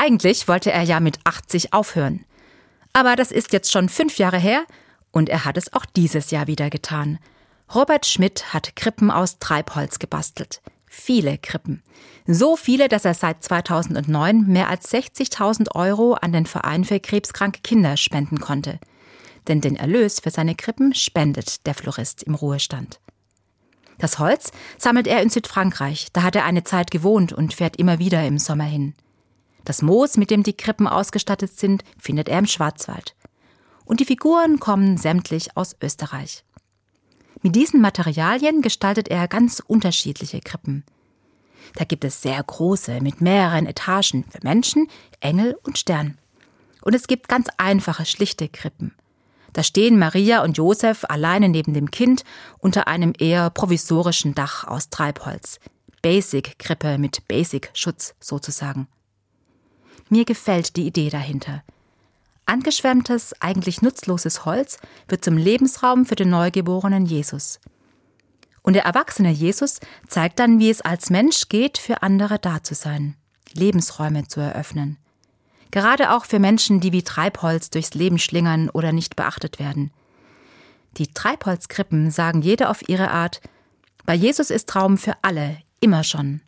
Eigentlich wollte er ja mit 80 aufhören. Aber das ist jetzt schon fünf Jahre her und er hat es auch dieses Jahr wieder getan. Robert Schmidt hat Krippen aus Treibholz gebastelt. Viele Krippen. So viele, dass er seit 2009 mehr als 60.000 Euro an den Verein für krebskranke Kinder spenden konnte. Denn den Erlös für seine Krippen spendet der Florist im Ruhestand. Das Holz sammelt er in Südfrankreich. Da hat er eine Zeit gewohnt und fährt immer wieder im Sommer hin. Das Moos, mit dem die Krippen ausgestattet sind, findet er im Schwarzwald. Und die Figuren kommen sämtlich aus Österreich. Mit diesen Materialien gestaltet er ganz unterschiedliche Krippen. Da gibt es sehr große mit mehreren Etagen für Menschen, Engel und Stern. Und es gibt ganz einfache, schlichte Krippen. Da stehen Maria und Josef alleine neben dem Kind unter einem eher provisorischen Dach aus Treibholz. Basic-Krippe mit Basic-Schutz sozusagen. Mir gefällt die Idee dahinter. Angeschwemmtes, eigentlich nutzloses Holz wird zum Lebensraum für den neugeborenen Jesus. Und der erwachsene Jesus zeigt dann, wie es als Mensch geht, für andere da zu sein, Lebensräume zu eröffnen. Gerade auch für Menschen, die wie Treibholz durchs Leben schlingern oder nicht beachtet werden. Die Treibholzkrippen sagen jede auf ihre Art, bei Jesus ist Raum für alle, immer schon.